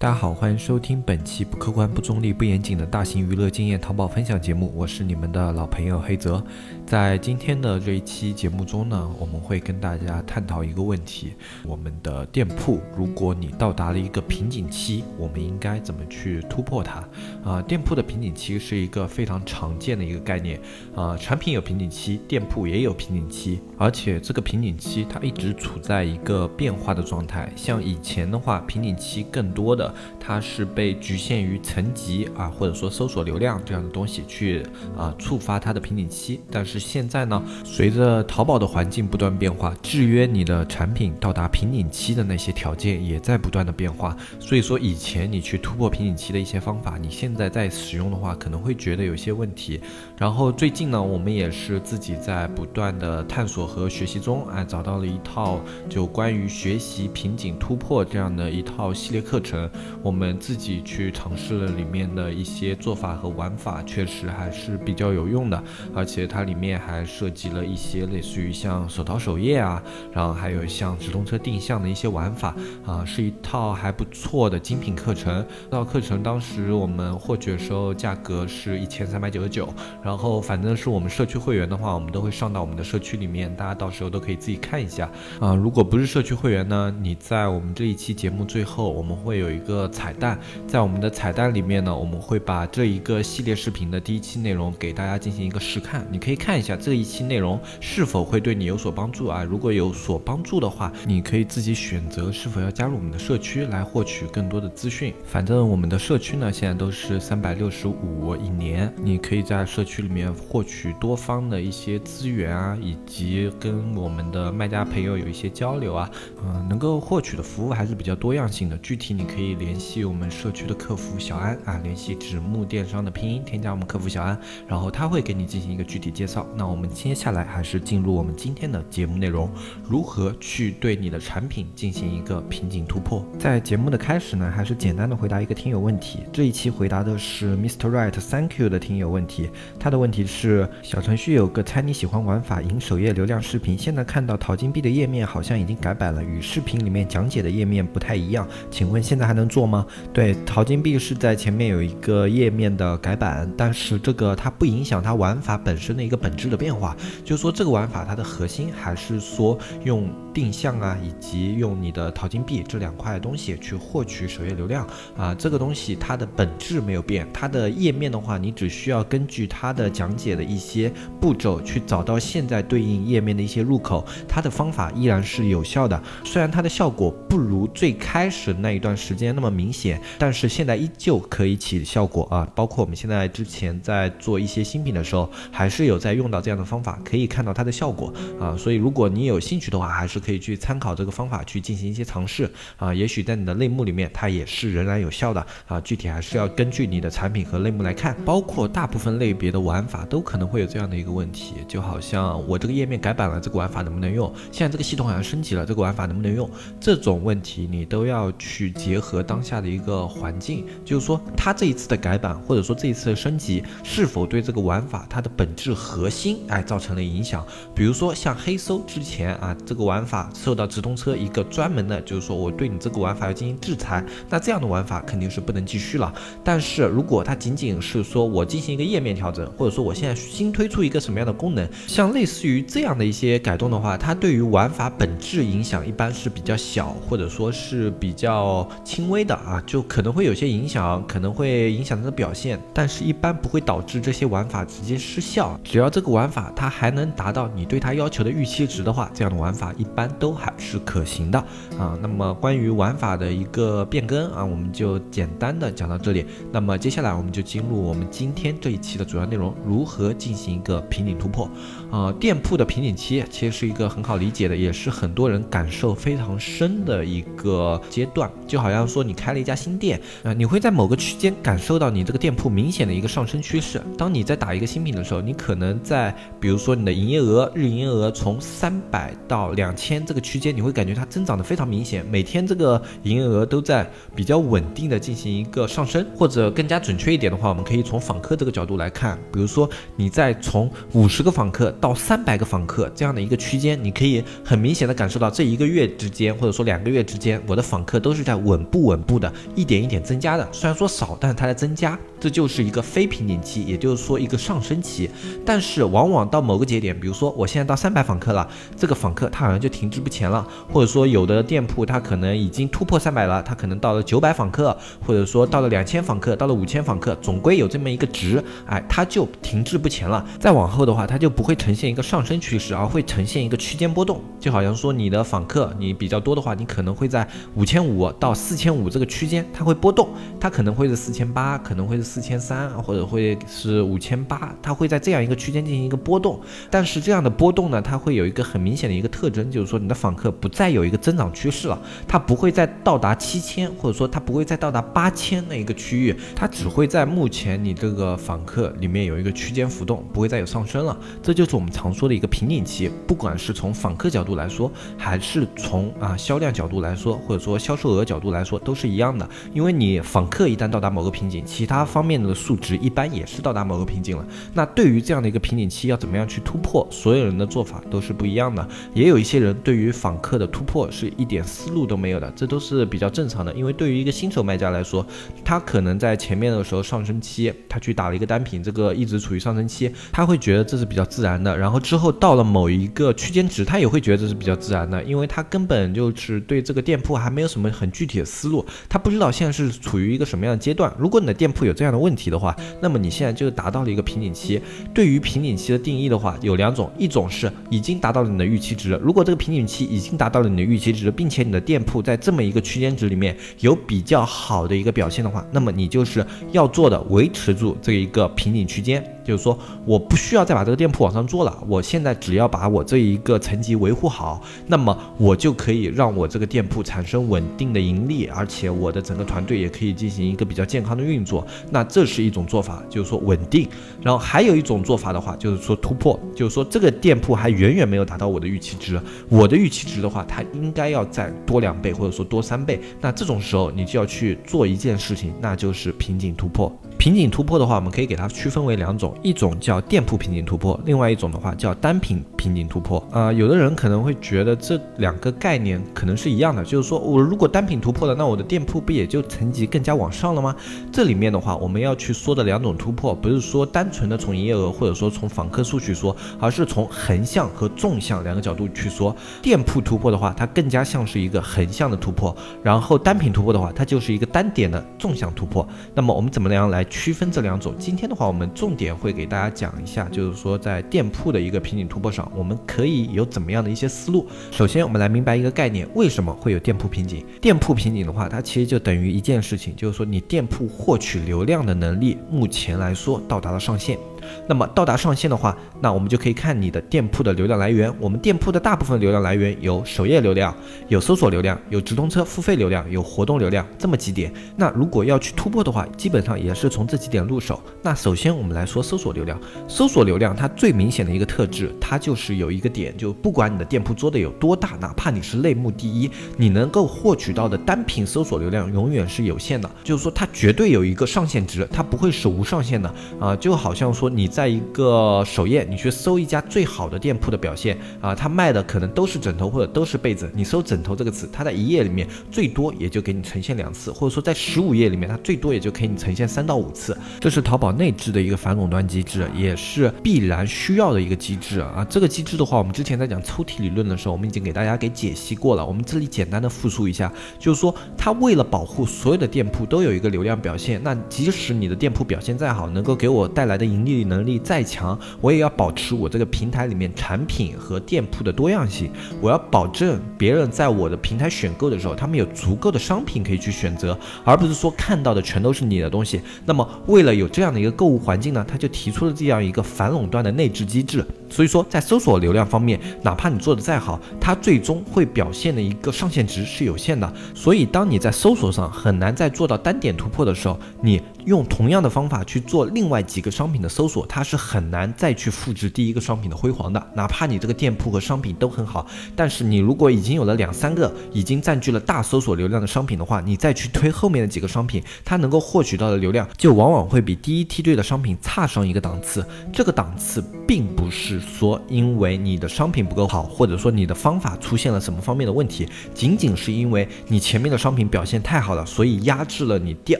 大家好，欢迎收听本期不客观、不中立、不严谨的大型娱乐经验淘宝分享节目，我是你们的老朋友黑泽。在今天的这一期节目中呢，我们会跟大家探讨一个问题：我们的店铺，如果你到达了一个瓶颈期，我们应该怎么去突破它？啊，店铺的瓶颈期是一个非常常见的一个概念啊，产品有瓶颈期，店铺也有瓶颈期，而且这个瓶颈期它一直处在一个变化的状态。像以前的话，瓶颈期更多的。它是被局限于层级啊，或者说搜索流量这样的东西去啊触发它的瓶颈期。但是现在呢，随着淘宝的环境不断变化，制约你的产品到达瓶颈期的那些条件也在不断的变化。所以说，以前你去突破瓶颈期的一些方法，你现在在使用的话，可能会觉得有些问题。然后最近呢，我们也是自己在不断的探索和学习中，哎，找到了一套就关于学习瓶颈突破这样的一套系列课程。我们自己去尝试了里面的一些做法和玩法，确实还是比较有用的，而且它里面还涉及了一些类似于像手淘首页啊，然后还有像直通车定向的一些玩法啊，是一套还不错的精品课程。这套课程当时我们获取的时候价格是一千三百九十九，然后反正是我们社区会员的话，我们都会上到我们的社区里面，大家到时候都可以自己看一下啊。如果不是社区会员呢，你在我们这一期节目最后，我们会有一个。个彩蛋，在我们的彩蛋里面呢，我们会把这一个系列视频的第一期内容给大家进行一个试看，你可以看一下这一期内容是否会对你有所帮助啊？如果有所帮助的话，你可以自己选择是否要加入我们的社区来获取更多的资讯。反正我们的社区呢，现在都是三百六十五一年，你可以在社区里面获取多方的一些资源啊，以及跟我们的卖家朋友有一些交流啊，嗯，能够获取的服务还是比较多样性的。具体你可以。联系我们社区的客服小安啊，联系纸木电商的拼音，添加我们客服小安，然后他会给你进行一个具体介绍。那我们接下来还是进入我们今天的节目内容，如何去对你的产品进行一个瓶颈突破？在节目的开始呢，还是简单的回答一个听友问题。这一期回答的是 Mr. Right Thank you 的听友问题，他的问题是：小程序有个猜你喜欢玩法赢首页流量视频，现在看到淘金币的页面好像已经改版了，与视频里面讲解的页面不太一样，请问现在还能做？吗？对，淘金币是在前面有一个页面的改版，但是这个它不影响它玩法本身的一个本质的变化，就是说这个玩法它的核心还是说用定向啊，以及用你的淘金币这两块东西去获取首页流量啊，这个东西它的本质没有变，它的页面的话，你只需要根据它的讲解的一些步骤去找到现在对应页面的一些入口，它的方法依然是有效的，虽然它的效果不如最开始那一段时间那么。明显，但是现在依旧可以起效果啊！包括我们现在之前在做一些新品的时候，还是有在用到这样的方法，可以看到它的效果啊！所以如果你有兴趣的话，还是可以去参考这个方法去进行一些尝试啊！也许在你的类目里面，它也是仍然有效的啊！具体还是要根据你的产品和类目来看，包括大部分类别的玩法都可能会有这样的一个问题，就好像我这个页面改版了，这个玩法能不能用？现在这个系统好像升级了，这个玩法能不能用？这种问题你都要去结合。当下的一个环境，就是说，它这一次的改版，或者说这一次的升级，是否对这个玩法它的本质核心，哎，造成了影响？比如说像黑搜之前啊，这个玩法受到直通车一个专门的，就是说我对你这个玩法要进行制裁，那这样的玩法肯定是不能继续了。但是如果它仅仅是说我进行一个页面调整，或者说我现在新推出一个什么样的功能，像类似于这样的一些改动的话，它对于玩法本质影响一般是比较小，或者说是比较轻微。的啊，就可能会有些影响，可能会影响它的表现，但是一般不会导致这些玩法直接失效。只要这个玩法它还能达到你对它要求的预期值的话，这样的玩法一般都还是可行的啊。那么关于玩法的一个变更啊，我们就简单的讲到这里。那么接下来我们就进入我们今天这一期的主要内容，如何进行一个平顶突破啊？店铺的瓶颈期其实是一个很好理解的，也是很多人感受非常深的一个阶段，就好像说你开了一家新店啊，你会在某个区间感受到你这个店铺明显的一个上升趋势。当你在打一个新品的时候，你可能在比如说你的营业额日营业额从三百到两千这个区间，你会感觉它增长的非常明显，每天这个营业额都在比较稳定的进行一个上升，或者更加准确一点的话，我们可以从访客这个角度来看，比如说你在从五十个访客到三百个访客这样的一个区间，你可以很明显的感受到这一个月之间，或者说两个月之间，我的访客都是在稳步稳步的一点一点增加的，虽然说少，但是它在增加。这就是一个非瓶颈期，也就是说一个上升期。但是往往到某个节点，比如说我现在到三百访客了，这个访客他好像就停滞不前了，或者说有的店铺它可能已经突破三百了，它可能到了九百访客，或者说到了两千访客，到了五千访客，总归有这么一个值，哎，它就停滞不前了。再往后的话，它就不会呈现一个上升趋势，而会呈现一个区间波动。就好像说你的访客你比较多的话，你可能会在五千五到四千五这个区间，它会波动，它可能会是四千八，可能会是。四千三或者会是五千八，它会在这样一个区间进行一个波动，但是这样的波动呢，它会有一个很明显的一个特征，就是说你的访客不再有一个增长趋势了，它不会再到达七千，或者说它不会再到达八千那一个区域，它只会在目前你这个访客里面有一个区间浮动，不会再有上升了。这就是我们常说的一个瓶颈期，不管是从访客角度来说，还是从啊销量角度来说，或者说销售额角度来说，都是一样的。因为你访客一旦到达某个瓶颈，其他方面的数值一般也是到达某个瓶颈了。那对于这样的一个瓶颈期，要怎么样去突破？所有人的做法都是不一样的。也有一些人对于访客的突破是一点思路都没有的，这都是比较正常的。因为对于一个新手卖家来说，他可能在前面的时候上升期，他去打了一个单品，这个一直处于上升期，他会觉得这是比较自然的。然后之后到了某一个区间值，他也会觉得这是比较自然的，因为他根本就是对这个店铺还没有什么很具体的思路，他不知道现在是处于一个什么样的阶段。如果你的店铺有这样的问题，的话，那么你现在就达到了一个瓶颈期。对于瓶颈期的定义的话，有两种，一种是已经达到了你的预期值。如果这个瓶颈期已经达到了你的预期值，并且你的店铺在这么一个区间值里面有比较好的一个表现的话，那么你就是要做的维持住这一个瓶颈区间。就是说，我不需要再把这个店铺往上做了，我现在只要把我这一个层级维护好，那么我就可以让我这个店铺产生稳定的盈利，而且我的整个团队也可以进行一个比较健康的运作。那这是一种做法，就是说稳定。然后还有一种做法的话，就是说突破，就是说这个店铺还远远没有达到我的预期值，我的预期值的话，它应该要再多两倍，或者说多三倍。那这种时候，你就要去做一件事情，那就是瓶颈突破。瓶颈突破的话，我们可以给它区分为两种，一种叫店铺瓶颈突破，另外一种的话叫单品瓶颈突破。啊，有的人可能会觉得这两个概念可能是一样的，就是说我如果单品突破了，那我的店铺不也就层级更加往上了吗？这里面的话，我们要去说的两种突破，不是说单纯的从营业额或者说从访客数去说，而是从横向和纵向两个角度去说。店铺突破的话，它更加像是一个横向的突破，然后单品突破的话，它就是一个单点的纵向突破。那么我们怎么样来？区分这两种，今天的话，我们重点会给大家讲一下，就是说在店铺的一个瓶颈突破上，我们可以有怎么样的一些思路。首先，我们来明白一个概念，为什么会有店铺瓶颈？店铺瓶颈的话，它其实就等于一件事情，就是说你店铺获取流量的能力，目前来说到达了上限。那么到达上限的话，那我们就可以看你的店铺的流量来源。我们店铺的大部分流量来源有首页流量、有搜索流量、有直通车付费流量、有活动流量这么几点。那如果要去突破的话，基本上也是从这几点入手。那首先我们来说搜索流量，搜索流量它最明显的一个特质，它就是有一个点，就不管你的店铺做的有多大，哪怕你是类目第一，你能够获取到的单品搜索流量永远是有限的，就是说它绝对有一个上限值，它不会是无上限的啊，就好像说。你在一个首页，你去搜一家最好的店铺的表现啊，他卖的可能都是枕头或者都是被子。你搜枕头这个词，它在一页里面最多也就给你呈现两次，或者说在十五页里面，它最多也就给你呈现三到五次。这是淘宝内置的一个反垄断机制，也是必然需要的一个机制啊。这个机制的话，我们之前在讲抽屉理论的时候，我们已经给大家给解析过了。我们这里简单的复述一下，就是说它为了保护所有的店铺都有一个流量表现，那即使你的店铺表现再好，能够给我带来的盈利。能力再强，我也要保持我这个平台里面产品和店铺的多样性。我要保证别人在我的平台选购的时候，他们有足够的商品可以去选择，而不是说看到的全都是你的东西。那么，为了有这样的一个购物环境呢，他就提出了这样一个反垄断的内置机制。所以说，在搜索流量方面，哪怕你做的再好，它最终会表现的一个上限值是有限的。所以，当你在搜索上很难再做到单点突破的时候，你用同样的方法去做另外几个商品的搜索，它是很难再去复制第一个商品的辉煌的。哪怕你这个店铺和商品都很好，但是你如果已经有了两三个已经占据了大搜索流量的商品的话，你再去推后面的几个商品，它能够获取到的流量就往往会比第一梯队的商品差上一个档次。这个档次并不是说因为你的商品不够好，或者说你的方法出现了什么方面的问题，仅仅是因为你前面的商品表现太好了，所以压制了你第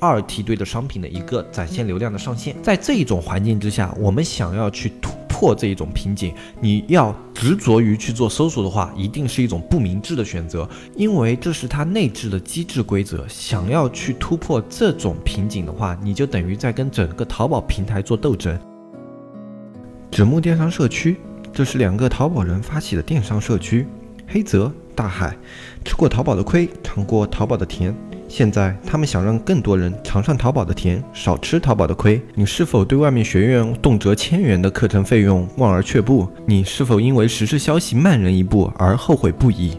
二梯队的商品的一个展现流量的上限。在这一种环境之下，我们想要去突破这一种瓶颈，你要执着于去做搜索的话，一定是一种不明智的选择，因为这是它内置的机制规则。想要去突破这种瓶颈的话，你就等于在跟整个淘宝平台做斗争。纸木电商社区，这是两个淘宝人发起的电商社区。黑泽大海，吃过淘宝的亏，尝过淘宝的甜。现在他们想让更多人尝上淘宝的甜，少吃淘宝的亏。你是否对外面学院动辄千元的课程费用望而却步？你是否因为时事消息慢人一步而后悔不已？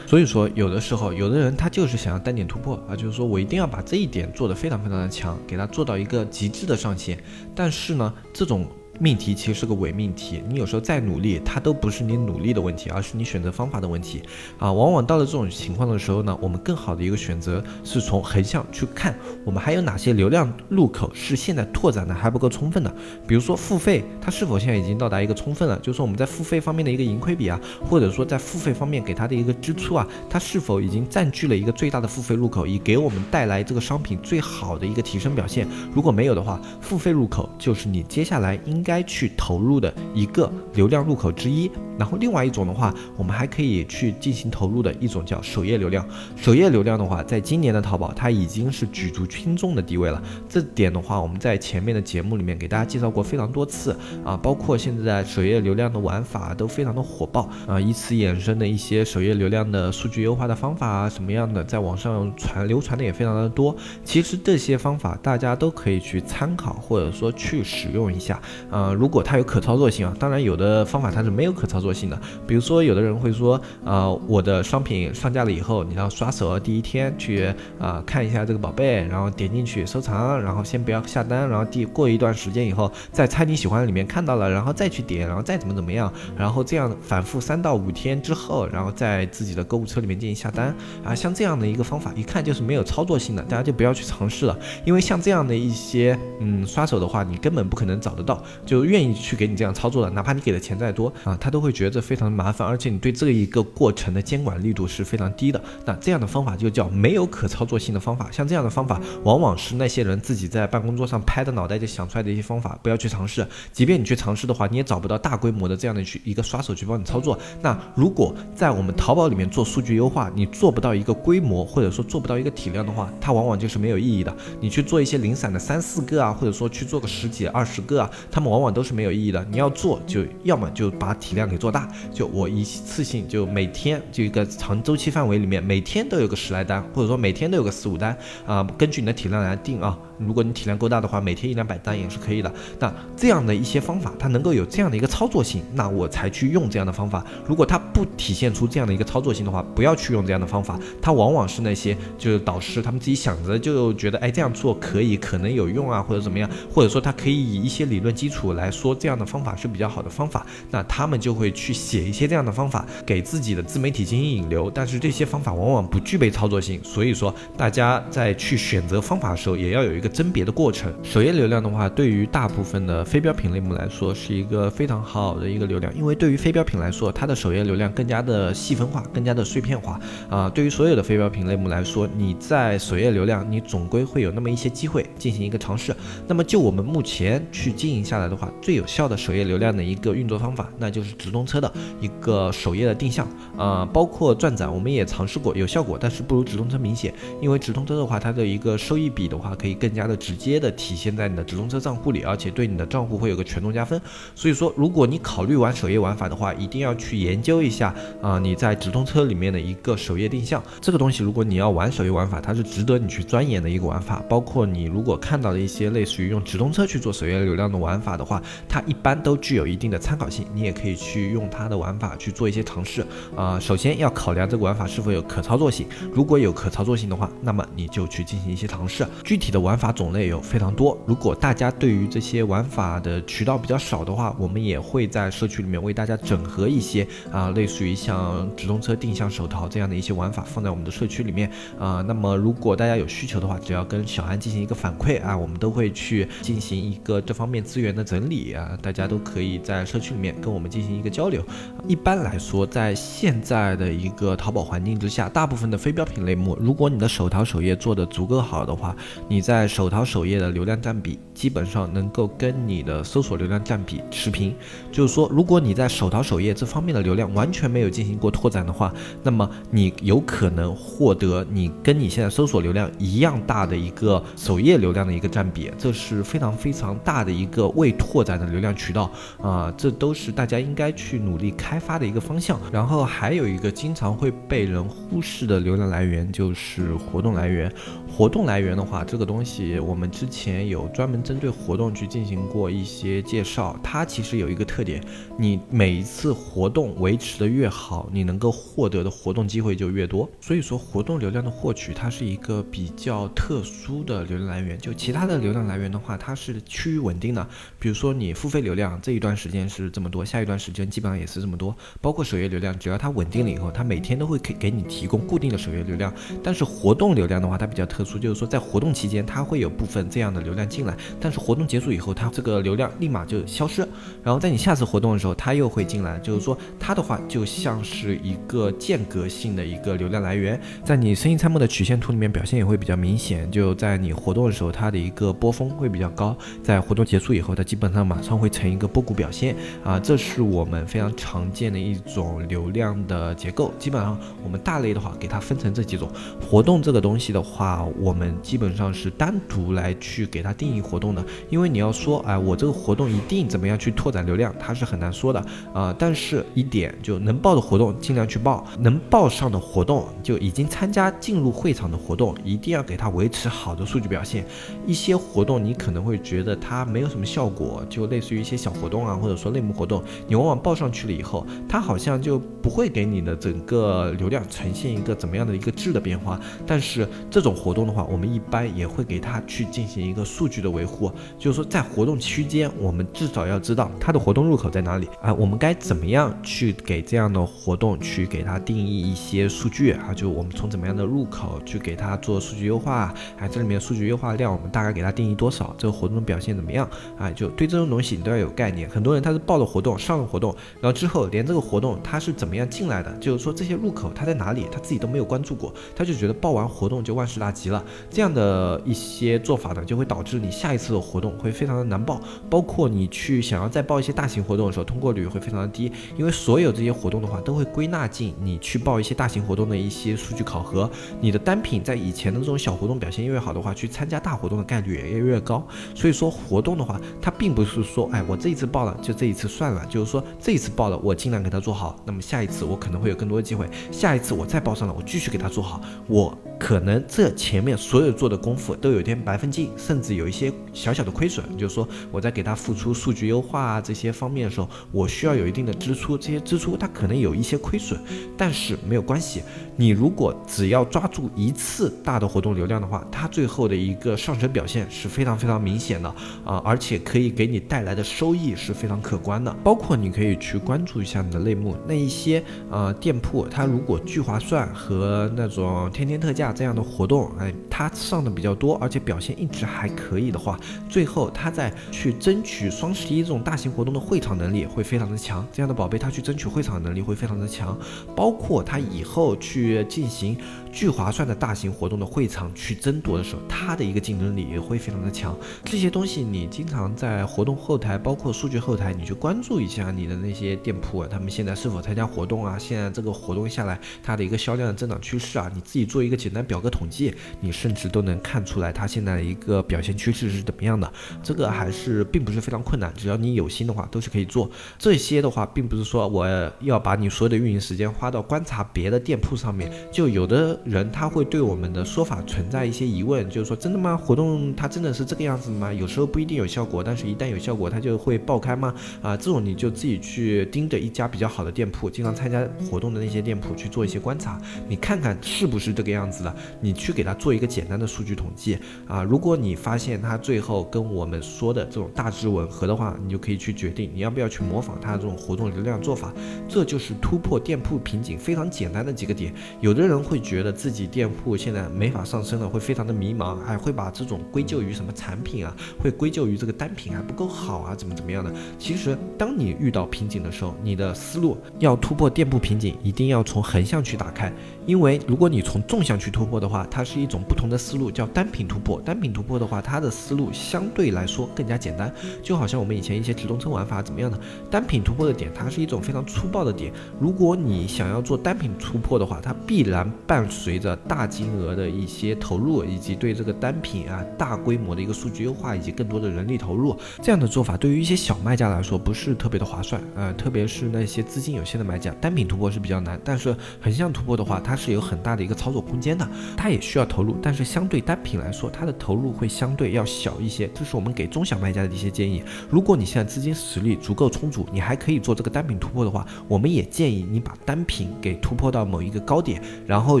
所以说，有的时候，有的人他就是想要单点突破啊，就是说我一定要把这一点做得非常非常的强，给他做到一个极致的上限。但是呢，这种。命题其实是个伪命题，你有时候再努力，它都不是你努力的问题，而是你选择方法的问题啊。往往到了这种情况的时候呢，我们更好的一个选择是从横向去看，我们还有哪些流量入口是现在拓展的还不够充分的。比如说付费，它是否现在已经到达一个充分了？就是说我们在付费方面的一个盈亏比啊，或者说在付费方面给它的一个支出啊，它是否已经占据了一个最大的付费入口，以给我们带来这个商品最好的一个提升表现？如果没有的话，付费入口就是你接下来应。该去投入的一个流量入口之一，然后另外一种的话，我们还可以去进行投入的一种叫首页流量。首页流量的话，在今年的淘宝，它已经是举足轻重的地位了。这点的话，我们在前面的节目里面给大家介绍过非常多次啊，包括现在首页流量的玩法都非常的火爆啊，以此衍生的一些首页流量的数据优化的方法啊，什么样的，在网上传流传的也非常的多。其实这些方法大家都可以去参考，或者说去使用一下啊。呃，如果它有可操作性啊，当然有的方法它是没有可操作性的。比如说，有的人会说，呃，我的商品上架了以后，你要刷手第一天去啊看一下这个宝贝，然后点进去收藏，然后先不要下单，然后第过一段时间以后，在猜你喜欢里面看到了，然后再去点，然后再怎么怎么样，然后这样反复三到五天之后，然后在自己的购物车里面进行下单啊，像这样的一个方法，一看就是没有操作性的，大家就不要去尝试了，因为像这样的一些嗯刷手的话，你根本不可能找得到。就愿意去给你这样操作的，哪怕你给的钱再多啊，他都会觉得非常麻烦，而且你对这一个过程的监管力度是非常低的。那这样的方法就叫没有可操作性的方法。像这样的方法，往往是那些人自己在办公桌上拍的脑袋就想出来的一些方法，不要去尝试。即便你去尝试的话，你也找不到大规模的这样的去一个刷手去帮你操作。那如果在我们淘宝里面做数据优化，你做不到一个规模，或者说做不到一个体量的话，它往往就是没有意义的。你去做一些零散的三四个啊，或者说去做个十几二十个啊，他们往往。往都是没有意义的。你要做，就要么就把体量给做大，就我一次性就每天就一个长周期范围里面，每天都有个十来单，或者说每天都有个四五单啊，根据你的体量来定啊。如果你体量够大的话，每天一两百单也是可以的。那这样的一些方法，它能够有这样的一个操作性，那我才去用这样的方法。如果它不体现出这样的一个操作性的话，不要去用这样的方法。它往往是那些就是导师他们自己想着就觉得，哎，这样做可以，可能有用啊，或者怎么样，或者说他可以以一些理论基础。来说，这样的方法是比较好的方法，那他们就会去写一些这样的方法给自己的自媒体进行引流，但是这些方法往往不具备操作性，所以说大家在去选择方法的时候，也要有一个甄别的过程。首页流量的话，对于大部分的非标品类目来说，是一个非常好的一个流量，因为对于非标品来说，它的首页流量更加的细分化，更加的碎片化啊。对于所有的非标品类目来说，你在首页流量，你总归会有那么一些机会进行一个尝试。那么就我们目前去经营下来的话，最有效的首页流量的一个运作方法，那就是直通车的一个首页的定向啊，包括转展，我们也尝试过有效果，但是不如直通车明显。因为直通车的话，它的一个收益比的话，可以更加的直接的体现在你的直通车账户里，而且对你的账户会有个权重加分。所以说，如果你考虑玩首页玩法的话，一定要去研究一下啊，你在直通车里面的一个首页定向这个东西，如果你要玩首页玩法，它是值得你去钻研的一个玩法。包括你如果看到了一些类似于用直通车去做首页流量的玩法的话，它一般都具有一定的参考性，你也可以去用它的玩法去做一些尝试啊。首先要考量这个玩法是否有可操作性，如果有可操作性的话，那么你就去进行一些尝试。具体的玩法种类有非常多，如果大家对于这些玩法的渠道比较少的话，我们也会在社区里面为大家整合一些啊，类似于像直通车定向手淘这样的一些玩法放在我们的社区里面啊。那么如果大家有需求的话，只要跟小安进行一个反馈啊，我们都会去进行一个这方面资源的整理啊，大家都可以在社区里面跟我们进行一个交流。一般来说，在现在的一个淘宝环境之下，大部分的非标品类目，如果你的手淘首页做的足够好的话，你在手淘首页的流量占比基本上能够跟你的搜索流量占比持平。就是说，如果你在手淘首页这方面的流量完全没有进行过拓展的话，那么你有可能获得你跟你现在搜索流量一样大的一个首页流量的一个占比，这是非常非常大的一个未拓展的流量渠道啊，这都是大家应该去努力开发的一个方向。然后还有一个经常会被人忽视的流量来源就是活动来源。活动来源的话，这个东西我们之前有专门针对活动去进行过一些介绍。它其实有一个特点，你每一次活动维持的越好，你能够获得的活动机会就越多。所以说，活动流量的获取，它是一个比较特殊的流量来源。就其他的流量来源的话，它是趋于稳定的。比如说你付费流量这一段时间是这么多，下一段时间基本上也是这么多。包括首页流量，只要它稳定了以后，它每天都会给给你提供固定的首页流量。但是活动流量的话，它比较特殊。就是说，在活动期间，它会有部分这样的流量进来，但是活动结束以后，它这个流量立马就消失。然后在你下次活动的时候，它又会进来。就是说，它的话就像是一个间隔性的一个流量来源，在你生意参谋的曲线图里面表现也会比较明显。就在你活动的时候，它的一个波峰会比较高；在活动结束以后，它基本上马上会成一个波谷表现啊。这是我们非常常见的一种流量的结构。基本上我们大类的话，给它分成这几种。活动这个东西的话，我们基本上是单独来去给它定义活动的，因为你要说，哎，我这个活动一定怎么样去拓展流量，它是很难说的啊。但是一点就能报的活动尽量去报，能报上的活动就已经参加进入会场的活动，一定要给它维持好的数据表现。一些活动你可能会觉得它没有什么效果，就类似于一些小活动啊，或者说类目活动，你往往报上去了以后，它好像就不会给你的整个流量呈现一个怎么样的一个质的变化。但是这种活动的话，我们一般也会给他去进行一个数据的维护，就是说在活动期间，我们至少要知道它的活动入口在哪里啊，我们该怎么样去给这样的活动去给它定义一些数据啊，就我们从怎么样的入口去给它做数据优化，啊，这里面数据优化量我们大概给它定义多少，这个活动的表现怎么样啊？就对这种东西你都要有概念。很多人他是报了活动，上了活动，然后之后连这个活动他是怎么样进来的，就是说这些入口他在哪里，他自己都没有关注过，他就觉得报完活动就万事大吉了。这样的一些些做法呢，就会导致你下一次的活动会非常的难报，包括你去想要再报一些大型活动的时候，通过率会非常的低，因为所有这些活动的话都会归纳进你去报一些大型活动的一些数据考核。你的单品在以前的这种小活动表现越好的话，去参加大活动的概率也越越高。所以说活动的话，它并不是说，哎，我这一次报了就这一次算了，就是说这一次报了我尽量给它做好，那么下一次我可能会有更多的机会，下一次我再报上了，我继续给它做好，我可能这前面所有做的功夫都有点白费劲，甚至有一些小小的亏损。就是说，我在给他付出数据优化啊这些方面的时候，我需要有一定的支出，这些支出它可能有一些亏损，但是没有关系。你如果只要抓住一次大的活动流量的话，它最后的一个上升表现是非常非常明显的啊，而且可以给你带来的收益是非常可观的。包括你可以去关注一下你的类目，那一些呃店铺，它如果聚划算和那种天天特价。这样的活动，哎，他上的比较多，而且表现一直还可以的话，最后他在去争取双十一这种大型活动的会场能力会非常的强。这样的宝贝他去争取会场能力会非常的强，包括他以后去进行。聚划算的大型活动的会场去争夺的时候，它的一个竞争力也会非常的强。这些东西你经常在活动后台，包括数据后台，你去关注一下你的那些店铺，他们现在是否参加活动啊？现在这个活动下来，它的一个销量的增长趋势啊，你自己做一个简单表格统计，你甚至都能看出来它现在的一个表现趋势是怎么样的。这个还是并不是非常困难，只要你有心的话，都是可以做。这些的话，并不是说我要把你所有的运营时间花到观察别的店铺上面，就有的。人他会对我们的说法存在一些疑问，就是说真的吗？活动它真的是这个样子吗？有时候不一定有效果，但是一旦有效果，它就会爆开吗？啊，这种你就自己去盯着一家比较好的店铺，经常参加活动的那些店铺去做一些观察，你看看是不是这个样子的，你去给他做一个简单的数据统计啊。如果你发现他最后跟我们说的这种大致吻合的话，你就可以去决定你要不要去模仿他这种活动流量做法。这就是突破店铺瓶颈非常简单的几个点。有的人会觉得。自己店铺现在没法上升了，会非常的迷茫，还会把这种归咎于什么产品啊？会归咎于这个单品还不够好啊？怎么怎么样的？其实，当你遇到瓶颈的时候，你的思路要突破店铺瓶颈，一定要从横向去打开。因为如果你从纵向去突破的话，它是一种不同的思路，叫单品突破。单品突破的话，它的思路相对来说更加简单，就好像我们以前一些直通车玩法怎么样的？单品突破的点，它是一种非常粗暴的点。如果你想要做单品突破的话，它必然伴随着大金额的一些投入，以及对这个单品啊大规模的一个数据优化，以及更多的人力投入。这样的做法对于一些小卖家来说不是特别的划算呃，特别是那些资金有限的卖家，单品突破是比较难。但是横向突破的话，它是有很大的一个操作空间的，它也需要投入，但是相对单品来说，它的投入会相对要小一些。这是我们给中小卖家的一些建议。如果你现在资金实力足够充足，你还可以做这个单品突破的话，我们也建议你把单品给突破到某一个高点，然后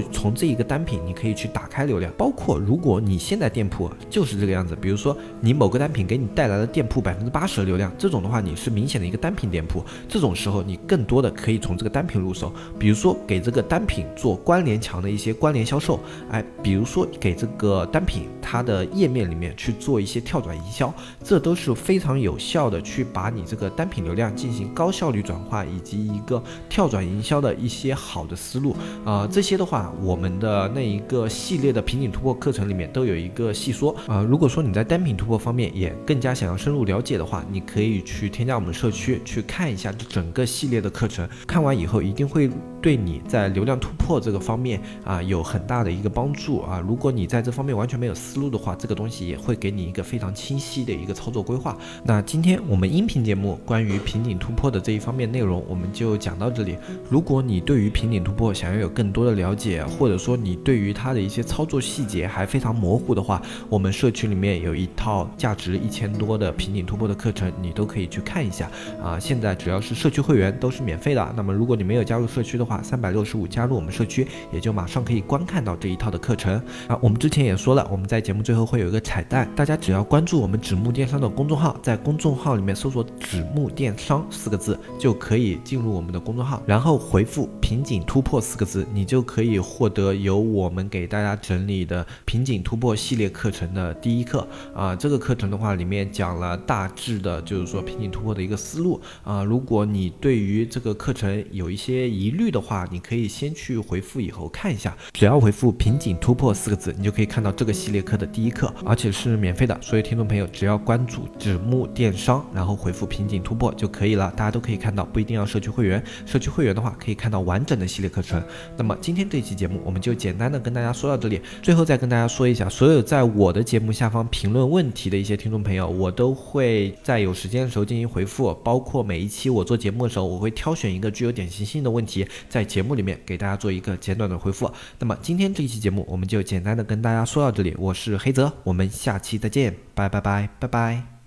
从这一个单品你可以去打开流量。包括如果你现在店铺就是这个样子，比如说你某个单品给你带来了店铺百分之八十的流量，这种的话你是明显的一个单品店铺，这种时候你更多的可以从这个单品入手，比如说给这个单品做关联。强的一些关联销售，哎，比如说给这个单品它的页面里面去做一些跳转营销，这都是非常有效的去把你这个单品流量进行高效率转化，以及一个跳转营销的一些好的思路啊。这些的话，我们的那一个系列的瓶颈突破课程里面都有一个细说啊。如果说你在单品突破方面也更加想要深入了解的话，你可以去添加我们社区去看一下这整个系列的课程，看完以后一定会对你在流量突破这个方面。啊，有很大的一个帮助啊！如果你在这方面完全没有思路的话，这个东西也会给你一个非常清晰的一个操作规划。那今天我们音频节目关于瓶颈突破的这一方面内容，我们就讲到这里。如果你对于瓶颈突破想要有更多的了解，或者说你对于它的一些操作细节还非常模糊的话，我们社区里面有一套价值一千多的瓶颈突破的课程，你都可以去看一下啊！现在只要是社区会员都是免费的。那么如果你没有加入社区的话，三百六十五加入我们社区，也就。马上可以观看到这一套的课程啊！我们之前也说了，我们在节目最后会有一个彩蛋，大家只要关注我们纸木电商的公众号，在公众号里面搜索“纸木电商”四个字，就可以进入我们的公众号，然后回复“瓶颈突破”四个字，你就可以获得由我们给大家整理的瓶颈突破系列课程的第一课啊！这个课程的话，里面讲了大致的，就是说瓶颈突破的一个思路啊！如果你对于这个课程有一些疑虑的的话，你可以先去回复以后。看一下，只要回复“瓶颈突破”四个字，你就可以看到这个系列课的第一课，而且是免费的。所以听众朋友只要关注“纸木电商”，然后回复“瓶颈突破”就可以了。大家都可以看到，不一定要社区会员，社区会员的话可以看到完整的系列课程。那么今天这期节目我们就简单的跟大家说到这里。最后再跟大家说一下，所有在我的节目下方评论问题的一些听众朋友，我都会在有时间的时候进行回复。包括每一期我做节目的时候，我会挑选一个具有典型性的问题，在节目里面给大家做一个简短的回。复。那么今天这一期节目，我们就简单的跟大家说到这里。我是黑泽，我们下期再见，拜拜拜拜拜。